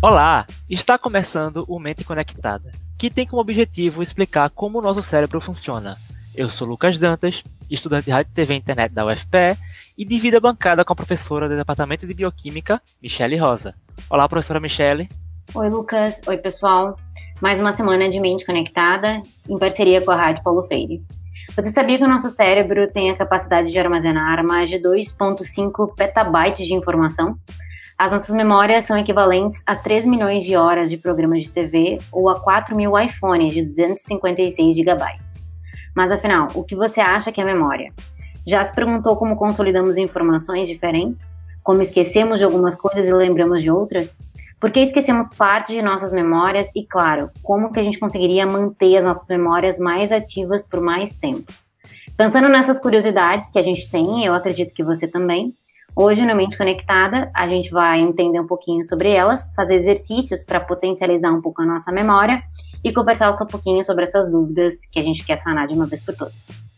Olá! Está começando o Mente Conectada, que tem como objetivo explicar como o nosso cérebro funciona. Eu sou Lucas Dantas, estudante de Rádio TV e Internet da UFPE e divido a bancada com a professora do Departamento de Bioquímica, Michele Rosa. Olá, professora Michele. Oi, Lucas. Oi, pessoal. Mais uma semana de Mente Conectada, em parceria com a Rádio Paulo Freire. Você sabia que o nosso cérebro tem a capacidade de armazenar mais de 2,5 petabytes de informação? As nossas memórias são equivalentes a 3 milhões de horas de programas de TV ou a 4 mil iPhones de 256 GB. Mas afinal, o que você acha que é memória? Já se perguntou como consolidamos informações diferentes? Como esquecemos de algumas coisas e lembramos de outras? Por que esquecemos parte de nossas memórias? E claro, como que a gente conseguiria manter as nossas memórias mais ativas por mais tempo? Pensando nessas curiosidades que a gente tem, eu acredito que você também, Hoje, no Mente Conectada, a gente vai entender um pouquinho sobre elas, fazer exercícios para potencializar um pouco a nossa memória e conversar só um pouquinho sobre essas dúvidas que a gente quer sanar de uma vez por todas.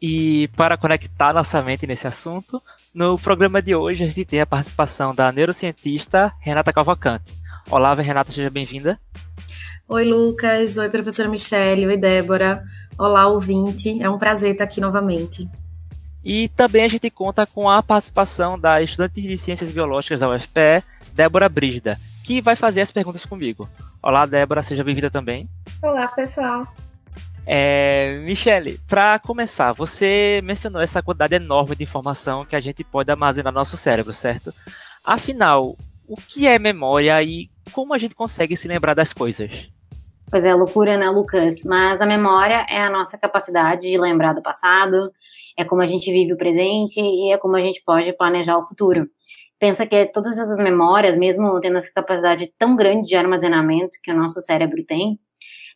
E para conectar nossa mente nesse assunto, no programa de hoje a gente tem a participação da neurocientista Renata Cavalcante. Olá, Renata, seja bem-vinda. Oi, Lucas. Oi, professora Michelle. Oi, Débora. Olá, ouvinte. É um prazer estar aqui novamente. E também a gente conta com a participação da estudante de Ciências Biológicas da UFPE, Débora Brígida, que vai fazer as perguntas comigo. Olá, Débora, seja bem-vinda também. Olá, pessoal. É, Michele, para começar, você mencionou essa quantidade enorme de informação que a gente pode armazenar no nosso cérebro, certo? Afinal, o que é memória e como a gente consegue se lembrar das coisas? Pois é, loucura, né, Lucas? Mas a memória é a nossa capacidade de lembrar do passado, é como a gente vive o presente e é como a gente pode planejar o futuro. Pensa que todas essas memórias, mesmo tendo essa capacidade tão grande de armazenamento que o nosso cérebro tem,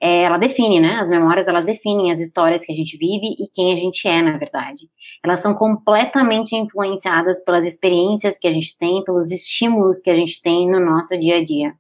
é, ela define, né? As memórias, elas definem as histórias que a gente vive e quem a gente é, na verdade. Elas são completamente influenciadas pelas experiências que a gente tem, pelos estímulos que a gente tem no nosso dia a dia.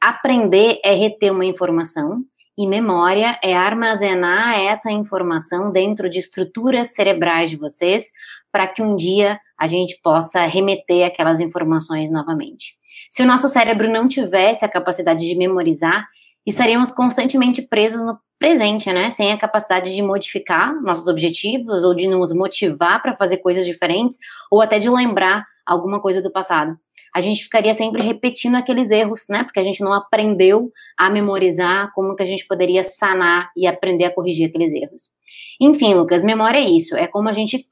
Aprender é reter uma informação e memória é armazenar essa informação dentro de estruturas cerebrais de vocês para que um dia a gente possa remeter aquelas informações novamente. Se o nosso cérebro não tivesse a capacidade de memorizar, estaríamos constantemente presos no presente, né? Sem a capacidade de modificar nossos objetivos ou de nos motivar para fazer coisas diferentes ou até de lembrar alguma coisa do passado. A gente ficaria sempre repetindo aqueles erros, né? Porque a gente não aprendeu a memorizar como que a gente poderia sanar e aprender a corrigir aqueles erros. Enfim, Lucas, memória é isso, é como a gente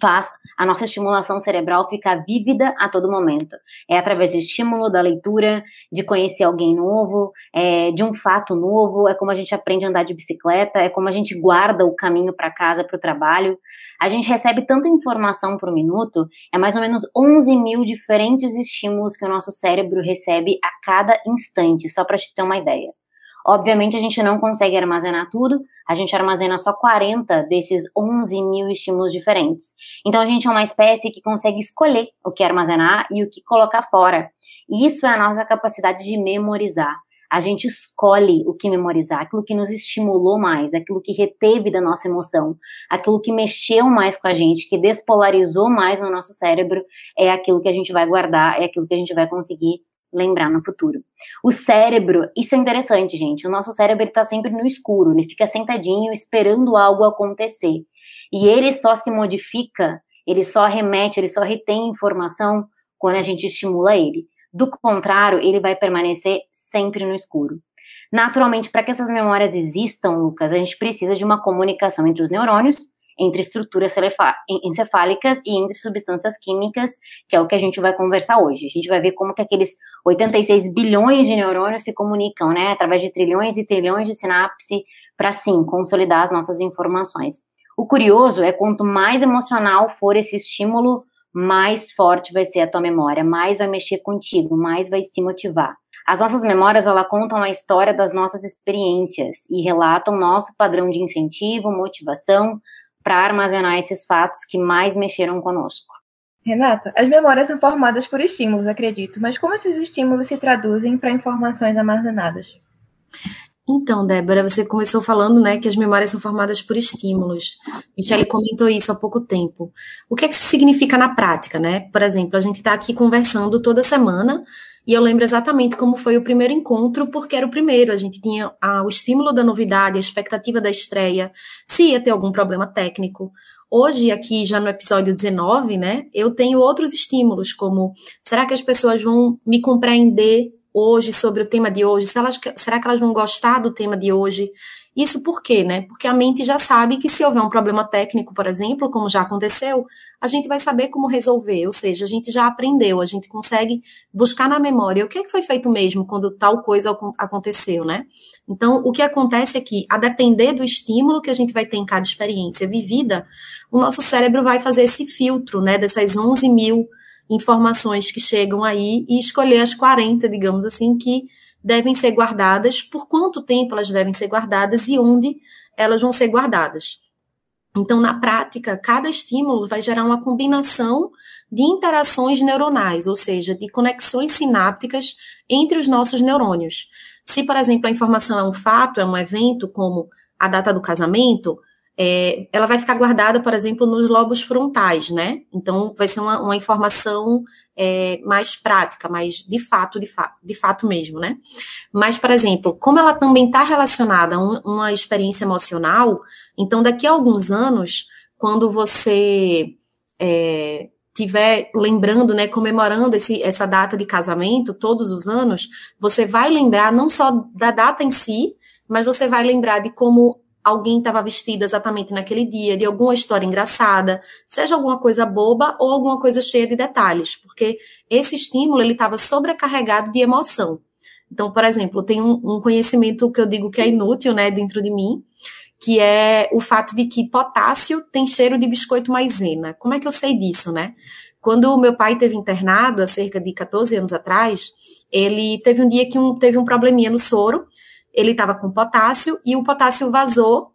faz a nossa estimulação cerebral ficar vívida a todo momento. É através do estímulo, da leitura, de conhecer alguém novo, é, de um fato novo, é como a gente aprende a andar de bicicleta, é como a gente guarda o caminho para casa, para o trabalho. A gente recebe tanta informação por minuto, é mais ou menos 11 mil diferentes estímulos que o nosso cérebro recebe a cada instante, só para te ter uma ideia. Obviamente, a gente não consegue armazenar tudo, a gente armazena só 40 desses 11 mil estímulos diferentes. Então, a gente é uma espécie que consegue escolher o que armazenar e o que colocar fora. E isso é a nossa capacidade de memorizar. A gente escolhe o que memorizar, aquilo que nos estimulou mais, aquilo que reteve da nossa emoção, aquilo que mexeu mais com a gente, que despolarizou mais no nosso cérebro, é aquilo que a gente vai guardar, é aquilo que a gente vai conseguir lembrar no futuro. O cérebro, isso é interessante, gente. O nosso cérebro está sempre no escuro, ele fica sentadinho esperando algo acontecer. E ele só se modifica, ele só remete, ele só retém informação quando a gente estimula ele. Do contrário, ele vai permanecer sempre no escuro. Naturalmente, para que essas memórias existam, Lucas, a gente precisa de uma comunicação entre os neurônios entre estruturas encefálicas e entre substâncias químicas, que é o que a gente vai conversar hoje. A gente vai ver como que aqueles 86 bilhões de neurônios se comunicam, né, através de trilhões e trilhões de sinapse para sim consolidar as nossas informações. O curioso é quanto mais emocional for esse estímulo, mais forte vai ser a tua memória, mais vai mexer contigo, mais vai se motivar. As nossas memórias, ela contam a história das nossas experiências e relatam nosso padrão de incentivo, motivação, para armazenar esses fatos que mais mexeram conosco. Renata, as memórias são formadas por estímulos, acredito, mas como esses estímulos se traduzem para informações armazenadas? Então, Débora, você começou falando, né, que as memórias são formadas por estímulos. Michelle comentou isso há pouco tempo. O que, é que isso significa na prática, né? Por exemplo, a gente está aqui conversando toda semana e eu lembro exatamente como foi o primeiro encontro, porque era o primeiro, a gente tinha a, o estímulo da novidade, a expectativa da estreia, se ia ter algum problema técnico. Hoje, aqui já no episódio 19, né, eu tenho outros estímulos, como será que as pessoas vão me compreender hoje sobre o tema de hoje? será que elas vão gostar do tema de hoje? Isso por quê, né? Porque a mente já sabe que se houver um problema técnico, por exemplo, como já aconteceu, a gente vai saber como resolver, ou seja, a gente já aprendeu, a gente consegue buscar na memória o que, é que foi feito mesmo quando tal coisa aconteceu, né? Então, o que acontece é que, a depender do estímulo que a gente vai ter em cada experiência vivida, o nosso cérebro vai fazer esse filtro, né, dessas 11 mil informações que chegam aí e escolher as 40, digamos assim, que devem ser guardadas, por quanto tempo elas devem ser guardadas e onde elas vão ser guardadas. Então, na prática, cada estímulo vai gerar uma combinação de interações neuronais, ou seja, de conexões sinápticas entre os nossos neurônios. Se, por exemplo, a informação é um fato, é um evento, como a data do casamento, é, ela vai ficar guardada, por exemplo, nos lobos frontais, né? Então, vai ser uma, uma informação é, mais prática, mais de fato, de, fa de fato mesmo, né? Mas, por exemplo, como ela também está relacionada a um, uma experiência emocional, então, daqui a alguns anos, quando você é, tiver lembrando, né, comemorando esse, essa data de casamento todos os anos, você vai lembrar não só da data em si, mas você vai lembrar de como alguém estava vestido exatamente naquele dia, de alguma história engraçada, seja alguma coisa boba ou alguma coisa cheia de detalhes, porque esse estímulo ele estava sobrecarregado de emoção. Então, por exemplo, tem um, um, conhecimento que eu digo que é inútil, né, dentro de mim, que é o fato de que potássio tem cheiro de biscoito maisena. Como é que eu sei disso, né? Quando o meu pai teve internado, há cerca de 14 anos atrás, ele teve um dia que um, teve um probleminha no soro, ele estava com potássio e o potássio vazou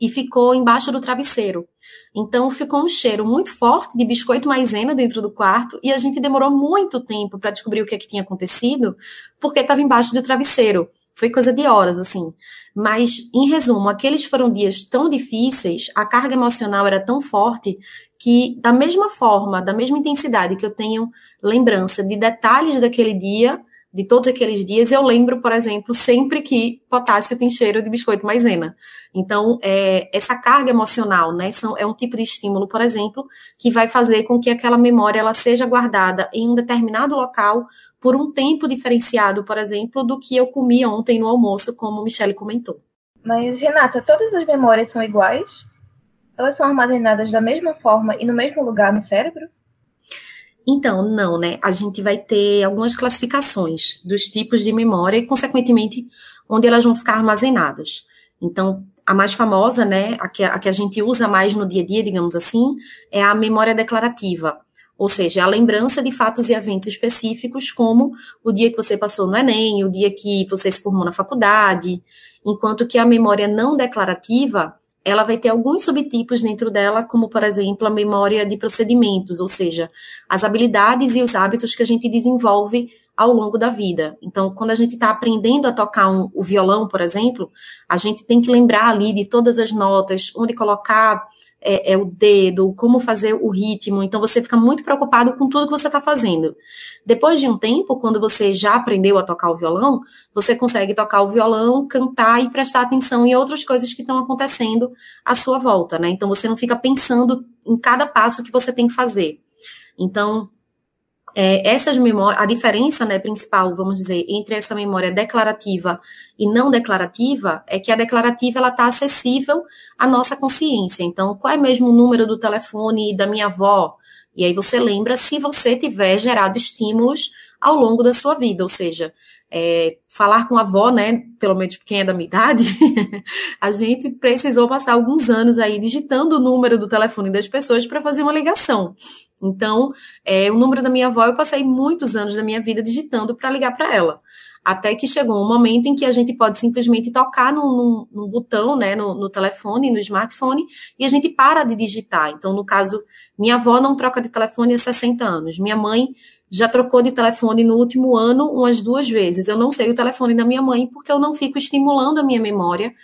e ficou embaixo do travesseiro. Então ficou um cheiro muito forte de biscoito maisena dentro do quarto e a gente demorou muito tempo para descobrir o que, é que tinha acontecido, porque estava embaixo do travesseiro. Foi coisa de horas, assim. Mas, em resumo, aqueles foram dias tão difíceis, a carga emocional era tão forte, que, da mesma forma, da mesma intensidade que eu tenho lembrança de detalhes daquele dia, de todos aqueles dias, eu lembro, por exemplo, sempre que potássio tem cheiro de biscoito maisena. Então, é, essa carga emocional, né, são, é um tipo de estímulo, por exemplo, que vai fazer com que aquela memória ela seja guardada em um determinado local por um tempo diferenciado, por exemplo, do que eu comi ontem no almoço, como Michelle comentou. Mas, Renata, todas as memórias são iguais? Elas são armazenadas da mesma forma e no mesmo lugar no cérebro? Então, não, né? A gente vai ter algumas classificações dos tipos de memória e, consequentemente, onde elas vão ficar armazenadas. Então, a mais famosa, né, a que, a que a gente usa mais no dia a dia, digamos assim, é a memória declarativa, ou seja, a lembrança de fatos e eventos específicos, como o dia que você passou no Enem, o dia que você se formou na faculdade, enquanto que a memória não declarativa ela vai ter alguns subtipos dentro dela, como, por exemplo, a memória de procedimentos, ou seja, as habilidades e os hábitos que a gente desenvolve ao longo da vida. Então, quando a gente está aprendendo a tocar um, o violão, por exemplo, a gente tem que lembrar ali de todas as notas, onde colocar é, é, o dedo, como fazer o ritmo. Então, você fica muito preocupado com tudo que você está fazendo. Depois de um tempo, quando você já aprendeu a tocar o violão, você consegue tocar o violão, cantar e prestar atenção em outras coisas que estão acontecendo à sua volta, né? Então, você não fica pensando em cada passo que você tem que fazer. Então, é, essas memórias, a diferença né, principal, vamos dizer, entre essa memória declarativa e não declarativa é que a declarativa ela está acessível à nossa consciência. Então, qual é mesmo o número do telefone da minha avó? E aí você lembra se você tiver gerado estímulos ao longo da sua vida, ou seja, é, falar com a avó, né, pelo menos quem é da minha idade, a gente precisou passar alguns anos aí digitando o número do telefone das pessoas para fazer uma ligação. Então, é, o número da minha avó, eu passei muitos anos da minha vida digitando para ligar para ela. Até que chegou um momento em que a gente pode simplesmente tocar num, num botão, né, no, no, telefone, no smartphone, e a gente para de digitar. Então, no caso, minha avó não troca de telefone há 60 anos. Minha mãe já trocou de telefone no último ano umas duas vezes. Eu não sei o telefone da minha mãe porque eu não fico estimulando a minha memória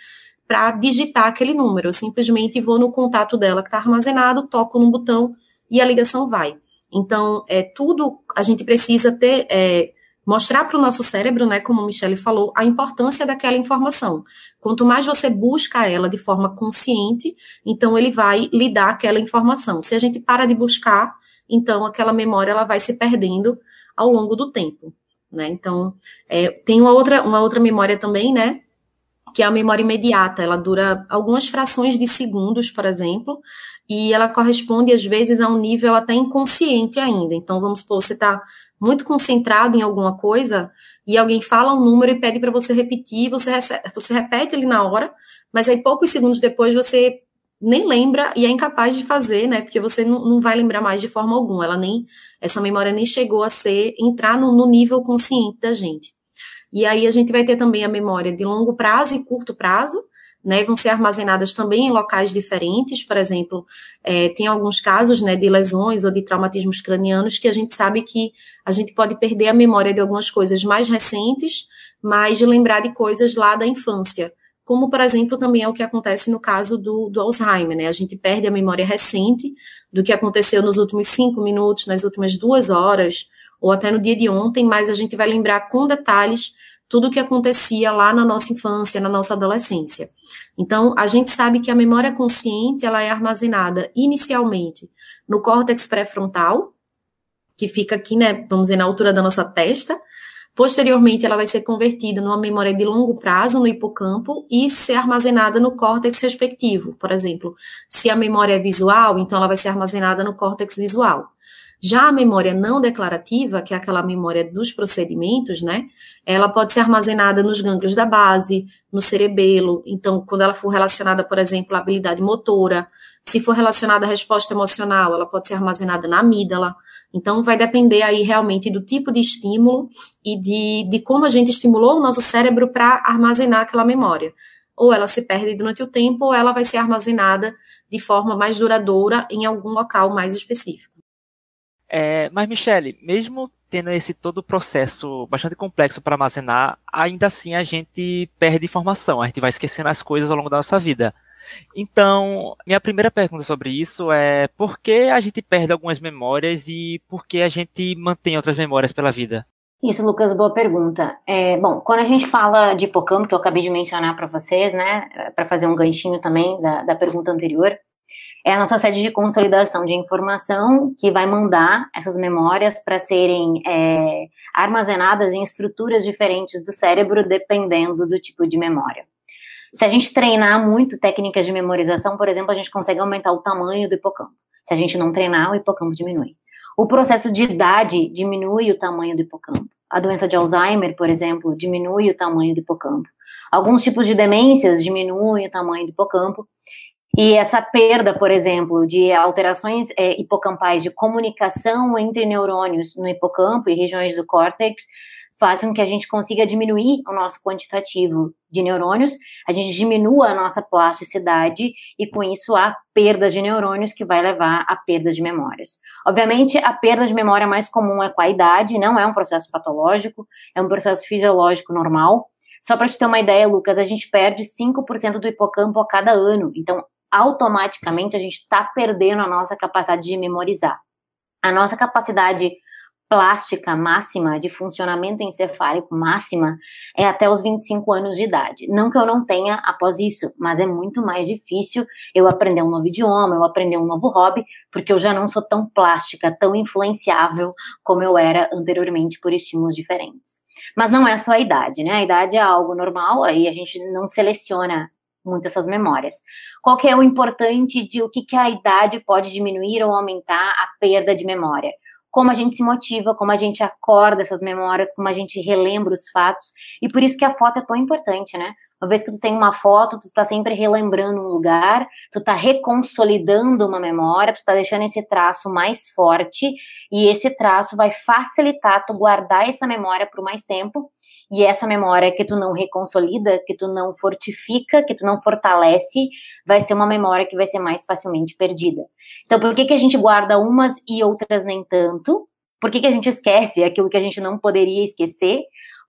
para digitar aquele número. Eu simplesmente vou no contato dela que está armazenado, toco num botão e a ligação vai. Então, é tudo a gente precisa ter é, mostrar para o nosso cérebro, né, como a Michelle falou, a importância daquela informação. Quanto mais você busca ela de forma consciente, então ele vai lhe dar aquela informação. Se a gente para de buscar, então aquela memória ela vai se perdendo ao longo do tempo. Né? Então, é, tem uma outra, uma outra memória também, né? Que é a memória imediata. Ela dura algumas frações de segundos, por exemplo, e ela corresponde, às vezes, a um nível até inconsciente ainda. Então, vamos supor, você está muito concentrado em alguma coisa e alguém fala um número e pede para você repetir, você, recebe, você repete ele na hora, mas aí poucos segundos depois você nem lembra e é incapaz de fazer, né? Porque você não, não vai lembrar mais de forma alguma. Ela nem, essa memória nem chegou a ser, entrar no, no nível consciente da gente. E aí a gente vai ter também a memória de longo prazo e curto prazo, né, vão ser armazenadas também em locais diferentes, por exemplo, é, tem alguns casos, né, de lesões ou de traumatismos cranianos que a gente sabe que a gente pode perder a memória de algumas coisas mais recentes, mas lembrar de coisas lá da infância. Como, por exemplo, também é o que acontece no caso do, do Alzheimer, né? A gente perde a memória recente do que aconteceu nos últimos cinco minutos, nas últimas duas horas, ou até no dia de ontem, mas a gente vai lembrar com detalhes tudo o que acontecia lá na nossa infância, na nossa adolescência. Então, a gente sabe que a memória consciente, ela é armazenada inicialmente no córtex pré-frontal, que fica aqui, né, vamos dizer, na altura da nossa testa, Posteriormente, ela vai ser convertida numa memória de longo prazo no hipocampo e ser armazenada no córtex respectivo. Por exemplo, se a memória é visual, então ela vai ser armazenada no córtex visual. Já a memória não declarativa, que é aquela memória dos procedimentos, né? Ela pode ser armazenada nos gânglios da base, no cerebelo. Então, quando ela for relacionada, por exemplo, à habilidade motora, se for relacionada à resposta emocional, ela pode ser armazenada na amígdala. Então, vai depender aí realmente do tipo de estímulo e de, de como a gente estimulou o nosso cérebro para armazenar aquela memória. Ou ela se perde durante o tempo, ou ela vai ser armazenada de forma mais duradoura em algum local mais específico. É, mas, Michele, mesmo tendo esse todo o processo bastante complexo para armazenar, ainda assim a gente perde informação, a gente vai esquecendo as coisas ao longo da nossa vida. Então, minha primeira pergunta sobre isso é por que a gente perde algumas memórias e por que a gente mantém outras memórias pela vida? Isso, Lucas, boa pergunta. É, bom, quando a gente fala de hipocampo, que eu acabei de mencionar para vocês, né, para fazer um ganchinho também da, da pergunta anterior, é a nossa sede de consolidação de informação que vai mandar essas memórias para serem é, armazenadas em estruturas diferentes do cérebro, dependendo do tipo de memória. Se a gente treinar muito técnicas de memorização, por exemplo, a gente consegue aumentar o tamanho do hipocampo. Se a gente não treinar, o hipocampo diminui. O processo de idade diminui o tamanho do hipocampo. A doença de Alzheimer, por exemplo, diminui o tamanho do hipocampo. Alguns tipos de demências diminuem o tamanho do hipocampo. E essa perda, por exemplo, de alterações é, hipocampais de comunicação entre neurônios no hipocampo e regiões do córtex faz com que a gente consiga diminuir o nosso quantitativo de neurônios, a gente diminua a nossa plasticidade e com isso a perda de neurônios que vai levar à perda de memórias. Obviamente, a perda de memória mais comum é com a idade, não é um processo patológico, é um processo fisiológico normal. Só para te ter uma ideia, Lucas, a gente perde 5% do hipocampo a cada ano. Então, automaticamente a gente está perdendo a nossa capacidade de memorizar. A nossa capacidade plástica máxima, de funcionamento encefálico máxima, é até os 25 anos de idade. Não que eu não tenha após isso, mas é muito mais difícil eu aprender um novo idioma, eu aprender um novo hobby, porque eu já não sou tão plástica, tão influenciável como eu era anteriormente por estímulos diferentes. Mas não é só a idade, né? A idade é algo normal, aí a gente não seleciona muito essas memórias. Qual que é o importante de o que, que a idade pode diminuir ou aumentar a perda de memória? como a gente se motiva, como a gente acorda essas memórias, como a gente relembra os fatos. E por isso que a foto é tão importante, né? Uma vez que tu tem uma foto, tu tá sempre relembrando um lugar, tu tá reconsolidando uma memória, tu tá deixando esse traço mais forte, e esse traço vai facilitar tu guardar essa memória por mais tempo, e essa memória que tu não reconsolida, que tu não fortifica, que tu não fortalece, vai ser uma memória que vai ser mais facilmente perdida. Então, por que que a gente guarda umas e outras nem tanto? Por que, que a gente esquece aquilo que a gente não poderia esquecer?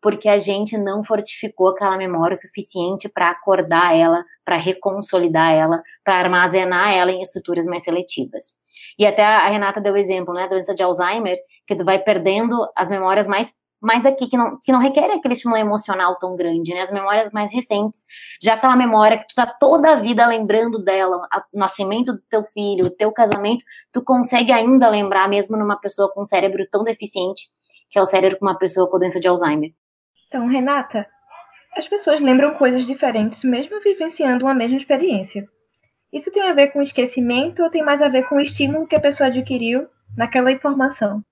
Porque a gente não fortificou aquela memória o suficiente para acordar ela, para reconsolidar ela, para armazenar ela em estruturas mais seletivas. E até a Renata deu exemplo, né, da doença de Alzheimer, que tu vai perdendo as memórias mais mais aqui, que não, que não requer aquele estímulo emocional tão grande, né? As memórias mais recentes. Já aquela memória que tu tá toda a vida lembrando dela, o nascimento do teu filho, o teu casamento, tu consegue ainda lembrar, mesmo numa pessoa com um cérebro tão deficiente, que é o cérebro de uma pessoa com doença de Alzheimer. Então, Renata, as pessoas lembram coisas diferentes mesmo vivenciando uma mesma experiência. Isso tem a ver com esquecimento ou tem mais a ver com o estímulo que a pessoa adquiriu naquela informação?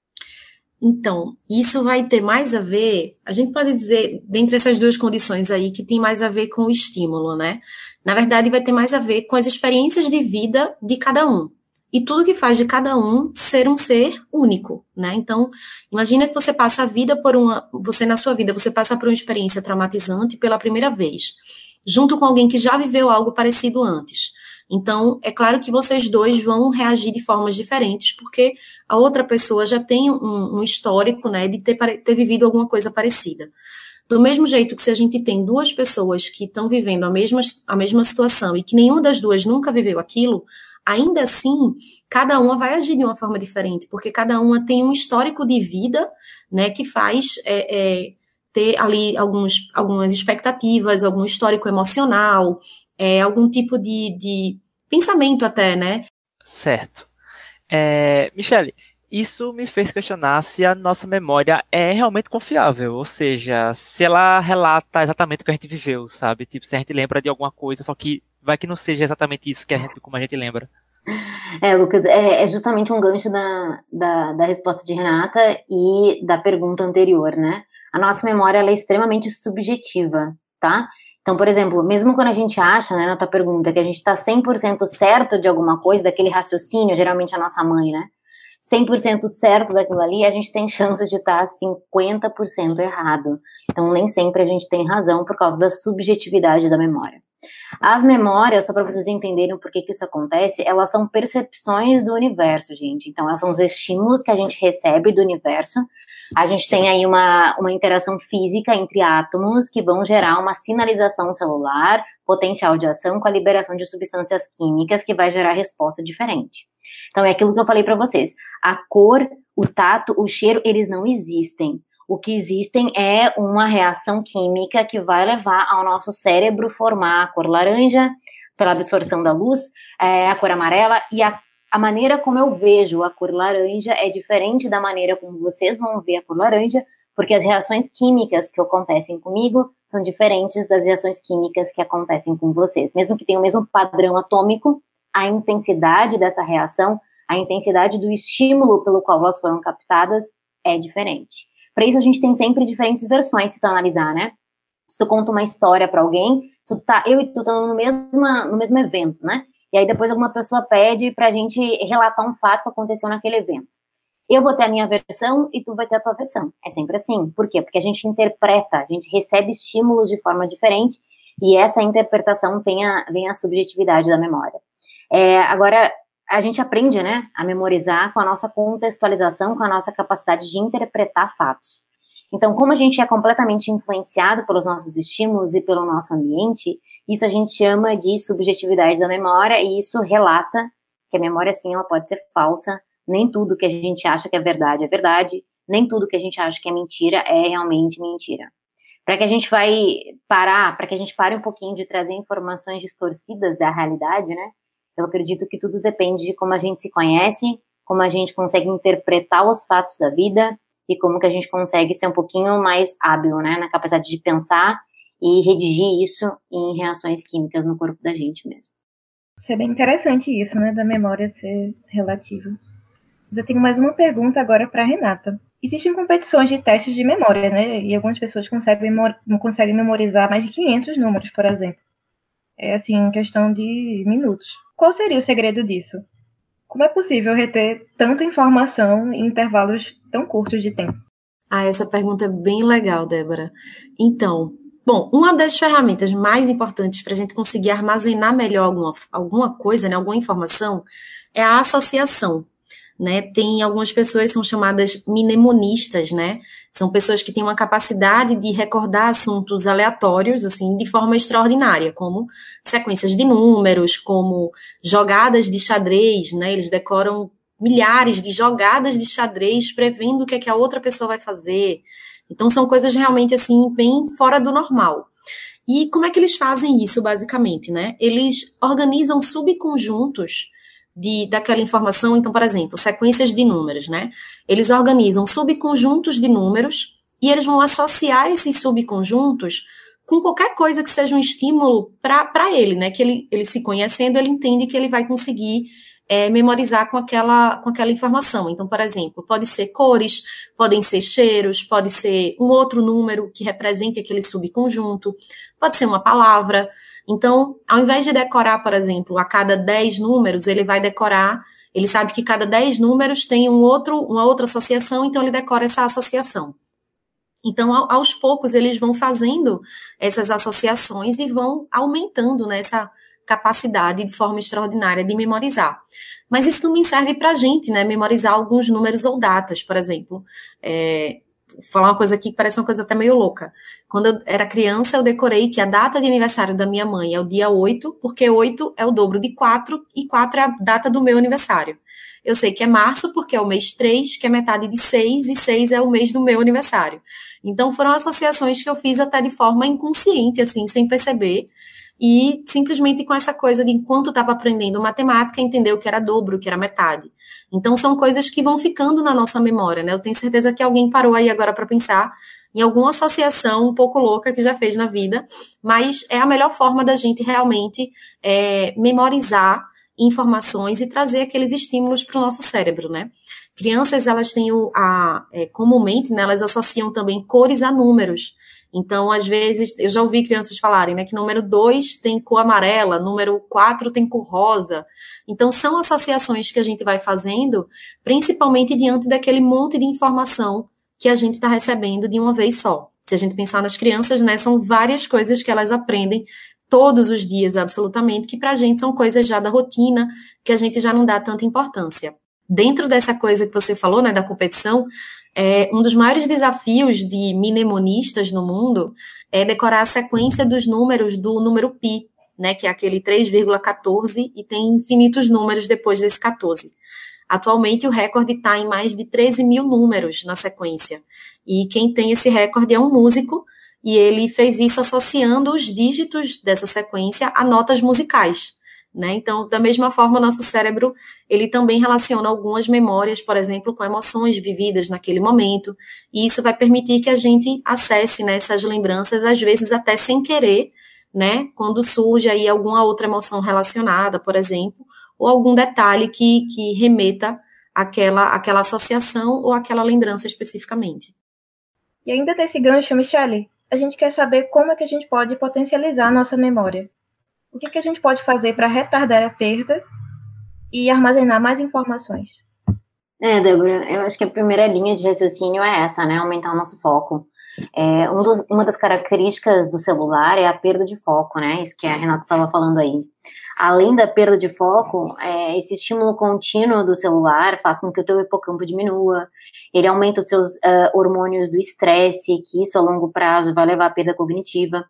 Então, isso vai ter mais a ver, a gente pode dizer, dentre essas duas condições aí, que tem mais a ver com o estímulo, né? Na verdade, vai ter mais a ver com as experiências de vida de cada um. E tudo que faz de cada um ser um ser único, né? Então, imagina que você passa a vida por uma, você na sua vida, você passa por uma experiência traumatizante pela primeira vez, junto com alguém que já viveu algo parecido antes. Então, é claro que vocês dois vão reagir de formas diferentes, porque a outra pessoa já tem um, um histórico, né, de ter, ter vivido alguma coisa parecida. Do mesmo jeito que se a gente tem duas pessoas que estão vivendo a mesma, a mesma situação e que nenhuma das duas nunca viveu aquilo, ainda assim, cada uma vai agir de uma forma diferente, porque cada uma tem um histórico de vida, né, que faz é, é, ter ali alguns, algumas expectativas, algum histórico emocional, é, algum tipo de, de pensamento até, né? Certo. É, Michele, isso me fez questionar se a nossa memória é realmente confiável, ou seja, se ela relata exatamente o que a gente viveu, sabe? Tipo, se a gente lembra de alguma coisa, só que vai que não seja exatamente isso que a gente, como a gente lembra. É, Lucas, é, é justamente um gancho da, da, da, resposta de Renata e da pergunta anterior, né? A nossa memória é extremamente subjetiva, tá? Então, por exemplo, mesmo quando a gente acha, né, na tua pergunta, que a gente está 100% certo de alguma coisa, daquele raciocínio, geralmente a nossa mãe, né? 100% certo daquilo ali, a gente tem chance de estar tá 50% errado. Então, nem sempre a gente tem razão por causa da subjetividade da memória. As memórias, só para vocês entenderem por que, que isso acontece, elas são percepções do universo, gente. Então, elas são os estímulos que a gente recebe do universo. A gente tem aí uma, uma interação física entre átomos que vão gerar uma sinalização celular, potencial de ação com a liberação de substâncias químicas que vai gerar resposta diferente. Então, é aquilo que eu falei para vocês. A cor, o tato, o cheiro, eles não existem. O que existem é uma reação química que vai levar ao nosso cérebro formar a cor laranja, pela absorção da luz, é, a cor amarela e a, a maneira como eu vejo a cor laranja é diferente da maneira como vocês vão ver a cor laranja, porque as reações químicas que acontecem comigo são diferentes das reações químicas que acontecem com vocês. Mesmo que tenham o mesmo padrão atômico, a intensidade dessa reação, a intensidade do estímulo pelo qual elas foram captadas é diferente. Para isso, a gente tem sempre diferentes versões, se tu analisar, né? Se tu conta uma história para alguém, se tu tá, eu e tu estamos no mesmo, no mesmo evento, né? E aí depois alguma pessoa pede pra gente relatar um fato que aconteceu naquele evento. Eu vou ter a minha versão e tu vai ter a tua versão. É sempre assim. Por quê? Porque a gente interpreta, a gente recebe estímulos de forma diferente e essa interpretação vem a, vem a subjetividade da memória. É, agora, a gente aprende, né, a memorizar com a nossa contextualização, com a nossa capacidade de interpretar fatos. Então, como a gente é completamente influenciado pelos nossos estímulos e pelo nosso ambiente, isso a gente chama de subjetividade da memória e isso relata que a memória, sim, ela pode ser falsa. Nem tudo que a gente acha que é verdade é verdade, nem tudo que a gente acha que é mentira é realmente mentira. Para que a gente vai parar, para que a gente pare um pouquinho de trazer informações distorcidas da realidade, né? Eu acredito que tudo depende de como a gente se conhece, como a gente consegue interpretar os fatos da vida e como que a gente consegue ser um pouquinho mais hábil, né, na capacidade de pensar e redigir isso em reações químicas no corpo da gente mesmo. Isso é bem interessante isso, né, da memória ser relativa. Eu tenho mais uma pergunta agora para Renata. Existem competições de testes de memória, né? E algumas pessoas conseguem, conseguem memorizar mais de 500 números, por exemplo. É assim, em questão de minutos. Qual seria o segredo disso? Como é possível reter tanta informação em intervalos tão curtos de tempo? Ah, essa pergunta é bem legal, Débora. Então, bom, uma das ferramentas mais importantes para a gente conseguir armazenar melhor alguma, alguma coisa, né, alguma informação, é a associação né? Tem algumas pessoas são chamadas mnemonistas, né? São pessoas que têm uma capacidade de recordar assuntos aleatórios, assim, de forma extraordinária, como sequências de números, como jogadas de xadrez, né? Eles decoram milhares de jogadas de xadrez prevendo o que, é que a outra pessoa vai fazer. Então são coisas realmente assim bem fora do normal. E como é que eles fazem isso basicamente, né? Eles organizam subconjuntos de, daquela informação. Então, por exemplo, sequências de números, né? Eles organizam subconjuntos de números e eles vão associar esses subconjuntos com qualquer coisa que seja um estímulo para ele, né? Que ele, ele se conhecendo, ele entende que ele vai conseguir é, memorizar com aquela, com aquela informação. Então, por exemplo, pode ser cores, podem ser cheiros, pode ser um outro número que represente aquele subconjunto, pode ser uma palavra. Então, ao invés de decorar, por exemplo, a cada 10 números, ele vai decorar, ele sabe que cada 10 números tem um outro, uma outra associação, então ele decora essa associação. Então, aos poucos, eles vão fazendo essas associações e vão aumentando nessa né, capacidade de forma extraordinária de memorizar. Mas isso também serve para a gente, né? Memorizar alguns números ou datas, por exemplo. É, vou falar uma coisa aqui que parece uma coisa até meio louca. Quando eu era criança, eu decorei que a data de aniversário da minha mãe é o dia 8, porque 8 é o dobro de 4 e 4 é a data do meu aniversário. Eu sei que é março, porque é o mês 3, que é metade de 6, e 6 é o mês do meu aniversário. Então, foram associações que eu fiz até de forma inconsciente, assim, sem perceber, e simplesmente com essa coisa de enquanto estava aprendendo matemática, entendeu que era dobro, que era metade. Então são coisas que vão ficando na nossa memória, né? Eu tenho certeza que alguém parou aí agora para pensar em alguma associação um pouco louca que já fez na vida, mas é a melhor forma da gente realmente é, memorizar informações e trazer aqueles estímulos para o nosso cérebro, né? Crianças, elas têm o, a, é, comumente, né, elas associam também cores a números. Então, às vezes, eu já ouvi crianças falarem, né, que número 2 tem cor amarela, número 4 tem cor rosa. Então, são associações que a gente vai fazendo, principalmente diante daquele monte de informação que a gente está recebendo de uma vez só. Se a gente pensar nas crianças, né, são várias coisas que elas aprendem todos os dias, absolutamente, que para a gente são coisas já da rotina, que a gente já não dá tanta importância. Dentro dessa coisa que você falou, né, da competição, é, um dos maiores desafios de mnemonistas no mundo é decorar a sequência dos números do número pi, né, que é aquele 3,14 e tem infinitos números depois desse 14. Atualmente o recorde está em mais de 13 mil números na sequência. E quem tem esse recorde é um músico, e ele fez isso associando os dígitos dessa sequência a notas musicais. Né? Então, da mesma forma, o nosso cérebro ele também relaciona algumas memórias, por exemplo, com emoções vividas naquele momento, e isso vai permitir que a gente acesse né, essas lembranças, às vezes até sem querer, né? Quando surge aí alguma outra emoção relacionada, por exemplo, ou algum detalhe que, que remeta àquela, associação ou àquela lembrança especificamente. E ainda desse gancho, Michele, a gente quer saber como é que a gente pode potencializar a nossa memória. O que, que a gente pode fazer para retardar a perda e armazenar mais informações? É, Débora, eu acho que a primeira linha de raciocínio é essa, né? Aumentar o nosso foco. É, um dos, uma das características do celular é a perda de foco, né? Isso que a Renata estava falando aí. Além da perda de foco, é, esse estímulo contínuo do celular faz com que o teu hipocampo diminua, ele aumenta os seus uh, hormônios do estresse, que isso a longo prazo vai levar à perda cognitiva.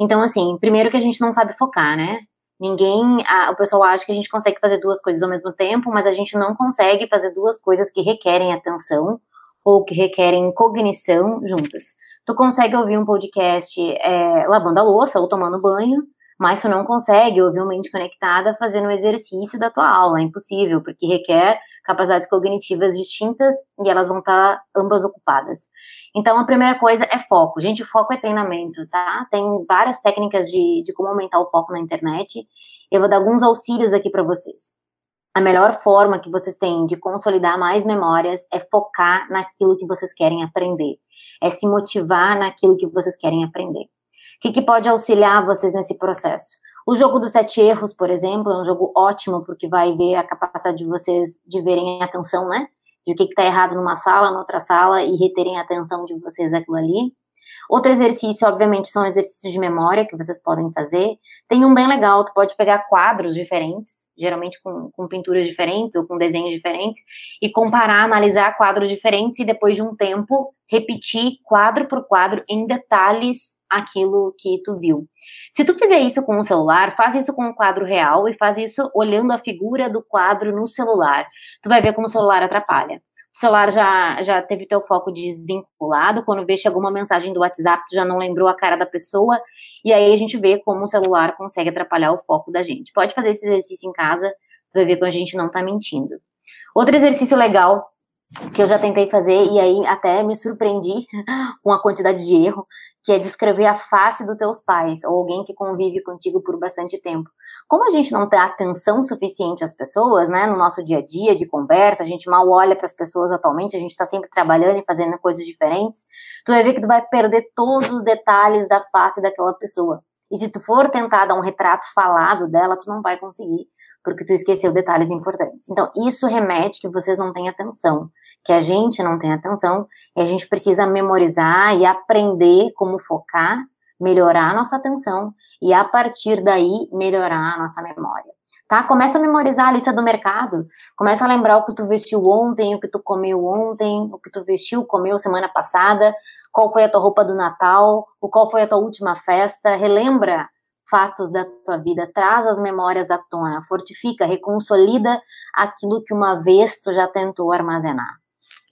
Então, assim, primeiro que a gente não sabe focar, né? Ninguém, a, o pessoal acha que a gente consegue fazer duas coisas ao mesmo tempo, mas a gente não consegue fazer duas coisas que requerem atenção ou que requerem cognição juntas. Tu consegue ouvir um podcast é, lavando a louça ou tomando banho, mas tu não consegue ouvir uma mente conectada fazendo o exercício da tua aula, é impossível, porque requer capacidades cognitivas distintas e elas vão estar tá ambas ocupadas. Então, a primeira coisa é foco. Gente, foco é treinamento, tá? Tem várias técnicas de, de como aumentar o foco na internet. Eu vou dar alguns auxílios aqui para vocês. A melhor forma que vocês têm de consolidar mais memórias é focar naquilo que vocês querem aprender. É se motivar naquilo que vocês querem aprender. O que, que pode auxiliar vocês nesse processo? O jogo dos sete erros, por exemplo, é um jogo ótimo porque vai ver a capacidade de vocês de verem a atenção, né? De o que está errado numa sala, noutra sala e reterem a atenção de vocês aquilo ali. Outro exercício, obviamente, são exercícios de memória que vocês podem fazer. Tem um bem legal, tu pode pegar quadros diferentes, geralmente com, com pinturas diferentes ou com desenhos diferentes, e comparar, analisar quadros diferentes e depois de um tempo repetir quadro por quadro em detalhes aquilo que tu viu. Se tu fizer isso com o celular, faz isso com um quadro real e faz isso olhando a figura do quadro no celular. Tu vai ver como o celular atrapalha. O celular já, já teve teu foco desvinculado, quando vê chegou uma mensagem do WhatsApp, tu já não lembrou a cara da pessoa, e aí a gente vê como o celular consegue atrapalhar o foco da gente. Pode fazer esse exercício em casa, tu vai ver que a gente não tá mentindo. Outro exercício legal que eu já tentei fazer e aí até me surpreendi com a quantidade de erro, que é descrever a face dos teus pais ou alguém que convive contigo por bastante tempo. Como a gente não tem atenção suficiente às pessoas, né, no nosso dia a dia de conversa, a gente mal olha para as pessoas atualmente, a gente está sempre trabalhando e fazendo coisas diferentes, tu vai ver que tu vai perder todos os detalhes da face daquela pessoa. E se tu for tentar dar um retrato falado dela, tu não vai conseguir, porque tu esqueceu detalhes importantes. Então, isso remete que vocês não têm atenção que a gente não tem atenção, e a gente precisa memorizar e aprender como focar, melhorar a nossa atenção e a partir daí melhorar a nossa memória. Tá? Começa a memorizar a lista do mercado, começa a lembrar o que tu vestiu ontem, o que tu comeu ontem, o que tu vestiu, comeu semana passada, qual foi a tua roupa do Natal, o qual foi a tua última festa, relembra fatos da tua vida, traz as memórias à tona, fortifica, reconsolida aquilo que uma vez tu já tentou armazenar.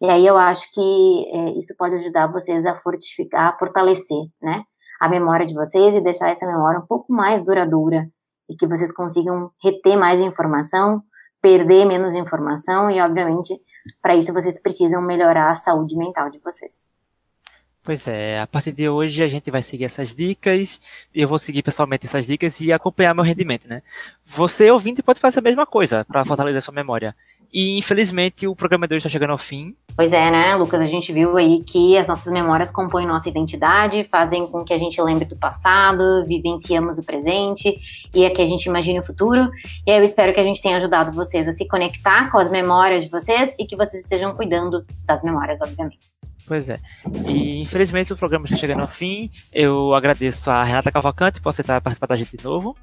E aí eu acho que é, isso pode ajudar vocês a fortificar, a fortalecer, né, a memória de vocês e deixar essa memória um pouco mais duradoura e que vocês consigam reter mais informação, perder menos informação e, obviamente, para isso vocês precisam melhorar a saúde mental de vocês. Pois é, a partir de hoje a gente vai seguir essas dicas, eu vou seguir pessoalmente essas dicas e acompanhar meu rendimento, né? Você, ouvinte, pode fazer a mesma coisa para fortalecer sua memória. E infelizmente o programa de hoje está chegando ao fim. Pois é, né, Lucas? A gente viu aí que as nossas memórias compõem nossa identidade, fazem com que a gente lembre do passado, vivenciamos o presente e é que a gente imagine o futuro. E eu espero que a gente tenha ajudado vocês a se conectar com as memórias de vocês e que vocês estejam cuidando das memórias, obviamente. Pois é. E infelizmente o programa está chegando ao fim. Eu agradeço a Renata Cavalcante por aceitar participar da gente de novo.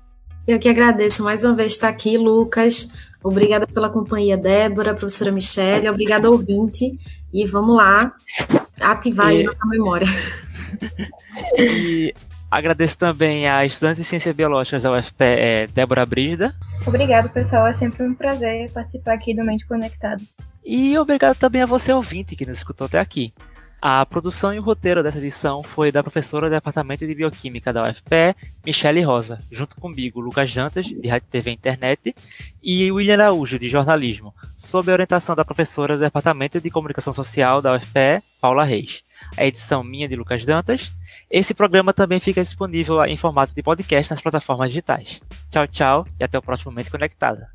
Eu que agradeço mais uma vez estar aqui, Lucas. Obrigada pela companhia, Débora, professora Michelle. Obrigada, ouvinte. E vamos lá ativar e... aí nossa memória. E agradeço também a estudante de Ciências Biológicas da UFP, é, Débora Brígida. Obrigado, pessoal. É sempre um prazer participar aqui do Mente Conectado. E obrigado também a você, ouvinte, que nos escutou até aqui. A produção e o roteiro dessa edição foi da professora do Departamento de Bioquímica da UFPE, Michele Rosa, junto comigo, Lucas Jantas, de Rádio TV Internet, e William Araújo, de Jornalismo, sob a orientação da professora do Departamento de Comunicação Social da UFPE, Paula Reis. A edição minha de Lucas Dantas. Esse programa também fica disponível em formato de podcast nas plataformas digitais. Tchau, tchau e até o próximo Momento Conectada.